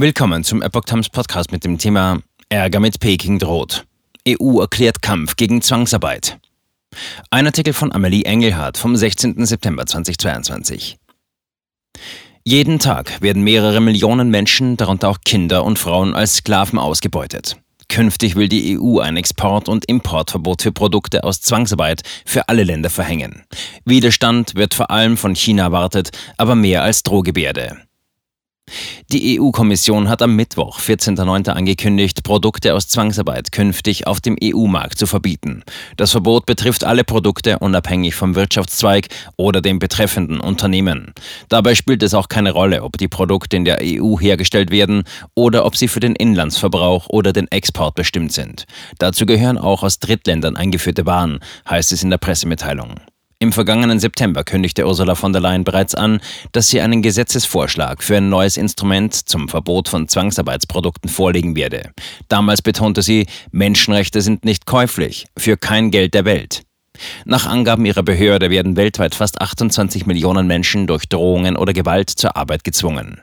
Willkommen zum Epoch Times Podcast mit dem Thema Ärger mit Peking droht. EU erklärt Kampf gegen Zwangsarbeit. Ein Artikel von Amelie Engelhardt vom 16. September 2022. Jeden Tag werden mehrere Millionen Menschen, darunter auch Kinder und Frauen, als Sklaven ausgebeutet. Künftig will die EU ein Export- und Importverbot für Produkte aus Zwangsarbeit für alle Länder verhängen. Widerstand wird vor allem von China erwartet, aber mehr als Drohgebärde. Die EU-Kommission hat am Mittwoch, 14.09. angekündigt, Produkte aus Zwangsarbeit künftig auf dem EU-Markt zu verbieten. Das Verbot betrifft alle Produkte unabhängig vom Wirtschaftszweig oder dem betreffenden Unternehmen. Dabei spielt es auch keine Rolle, ob die Produkte in der EU hergestellt werden oder ob sie für den Inlandsverbrauch oder den Export bestimmt sind. Dazu gehören auch aus Drittländern eingeführte Waren, heißt es in der Pressemitteilung. Im vergangenen September kündigte Ursula von der Leyen bereits an, dass sie einen Gesetzesvorschlag für ein neues Instrument zum Verbot von Zwangsarbeitsprodukten vorlegen werde. Damals betonte sie, Menschenrechte sind nicht käuflich, für kein Geld der Welt. Nach Angaben ihrer Behörde werden weltweit fast 28 Millionen Menschen durch Drohungen oder Gewalt zur Arbeit gezwungen.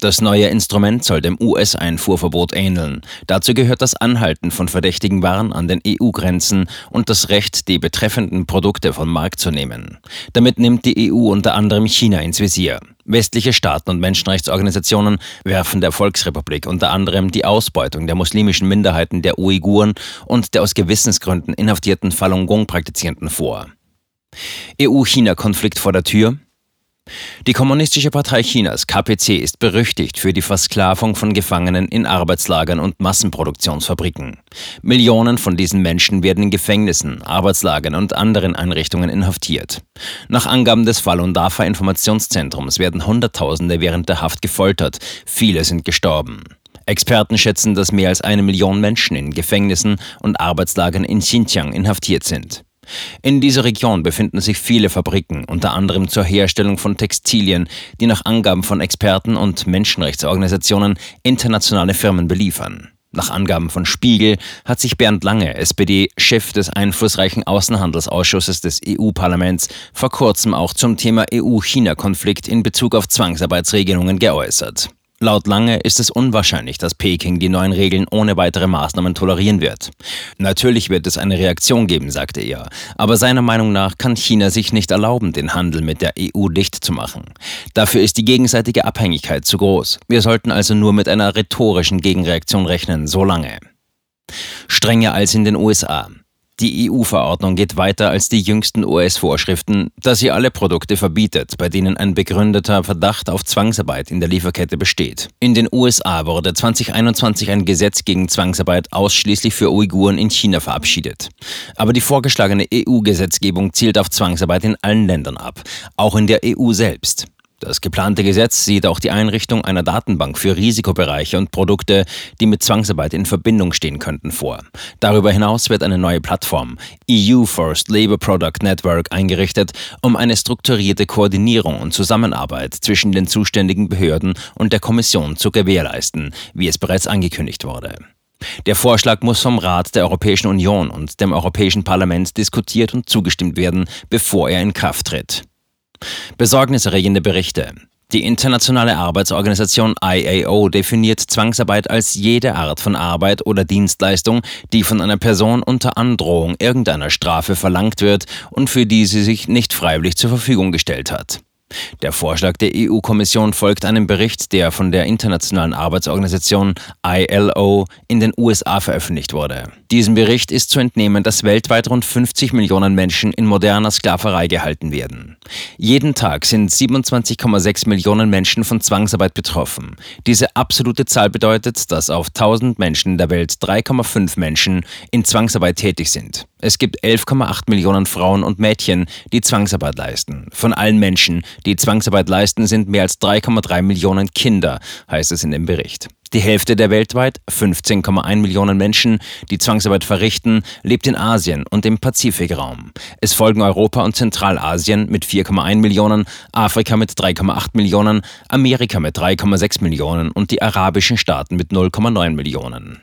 Das neue Instrument soll dem US-Einfuhrverbot ähneln. Dazu gehört das Anhalten von verdächtigen Waren an den EU-Grenzen und das Recht, die betreffenden Produkte vom Markt zu nehmen. Damit nimmt die EU unter anderem China ins Visier. Westliche Staaten und Menschenrechtsorganisationen werfen der Volksrepublik unter anderem die Ausbeutung der muslimischen Minderheiten der Uiguren und der aus Gewissensgründen inhaftierten Falun Gong-Praktizierenden vor. EU-China-Konflikt vor der Tür? Die Kommunistische Partei Chinas, KPC, ist berüchtigt für die Versklavung von Gefangenen in Arbeitslagern und Massenproduktionsfabriken. Millionen von diesen Menschen werden in Gefängnissen, Arbeitslagern und anderen Einrichtungen inhaftiert. Nach Angaben des Falun Dafa Informationszentrums werden Hunderttausende während der Haft gefoltert, viele sind gestorben. Experten schätzen, dass mehr als eine Million Menschen in Gefängnissen und Arbeitslagern in Xinjiang inhaftiert sind. In dieser Region befinden sich viele Fabriken, unter anderem zur Herstellung von Textilien, die nach Angaben von Experten und Menschenrechtsorganisationen internationale Firmen beliefern. Nach Angaben von Spiegel hat sich Bernd Lange, SPD, Chef des einflussreichen Außenhandelsausschusses des EU-Parlaments, vor kurzem auch zum Thema EU-China-Konflikt in Bezug auf Zwangsarbeitsregelungen geäußert. Laut Lange ist es unwahrscheinlich, dass Peking die neuen Regeln ohne weitere Maßnahmen tolerieren wird. Natürlich wird es eine Reaktion geben, sagte er, aber seiner Meinung nach kann China sich nicht erlauben, den Handel mit der EU dicht zu machen. Dafür ist die gegenseitige Abhängigkeit zu groß. Wir sollten also nur mit einer rhetorischen Gegenreaktion rechnen, so lange. Strenger als in den USA. Die EU-Verordnung geht weiter als die jüngsten US-Vorschriften, da sie alle Produkte verbietet, bei denen ein begründeter Verdacht auf Zwangsarbeit in der Lieferkette besteht. In den USA wurde 2021 ein Gesetz gegen Zwangsarbeit ausschließlich für Uiguren in China verabschiedet. Aber die vorgeschlagene EU-Gesetzgebung zielt auf Zwangsarbeit in allen Ländern ab, auch in der EU selbst. Das geplante Gesetz sieht auch die Einrichtung einer Datenbank für Risikobereiche und Produkte, die mit Zwangsarbeit in Verbindung stehen könnten, vor. Darüber hinaus wird eine neue Plattform, EU First Labor Product Network, eingerichtet, um eine strukturierte Koordinierung und Zusammenarbeit zwischen den zuständigen Behörden und der Kommission zu gewährleisten, wie es bereits angekündigt wurde. Der Vorschlag muss vom Rat der Europäischen Union und dem Europäischen Parlament diskutiert und zugestimmt werden, bevor er in Kraft tritt. Besorgniserregende Berichte. Die internationale Arbeitsorganisation IAO definiert Zwangsarbeit als jede Art von Arbeit oder Dienstleistung, die von einer Person unter Androhung irgendeiner Strafe verlangt wird und für die sie sich nicht freiwillig zur Verfügung gestellt hat. Der Vorschlag der EU-Kommission folgt einem Bericht, der von der Internationalen Arbeitsorganisation ILO in den USA veröffentlicht wurde. Diesem Bericht ist zu entnehmen, dass weltweit rund 50 Millionen Menschen in moderner Sklaverei gehalten werden. Jeden Tag sind 27,6 Millionen Menschen von Zwangsarbeit betroffen. Diese absolute Zahl bedeutet, dass auf 1000 Menschen der Welt 3,5 Menschen in Zwangsarbeit tätig sind. Es gibt 11,8 Millionen Frauen und Mädchen, die Zwangsarbeit leisten. Von allen Menschen, die Zwangsarbeit leisten, sind mehr als 3,3 Millionen Kinder, heißt es in dem Bericht. Die Hälfte der weltweit, 15,1 Millionen Menschen, die Zwangsarbeit verrichten, lebt in Asien und im Pazifikraum. Es folgen Europa und Zentralasien mit 4,1 Millionen, Afrika mit 3,8 Millionen, Amerika mit 3,6 Millionen und die arabischen Staaten mit 0,9 Millionen.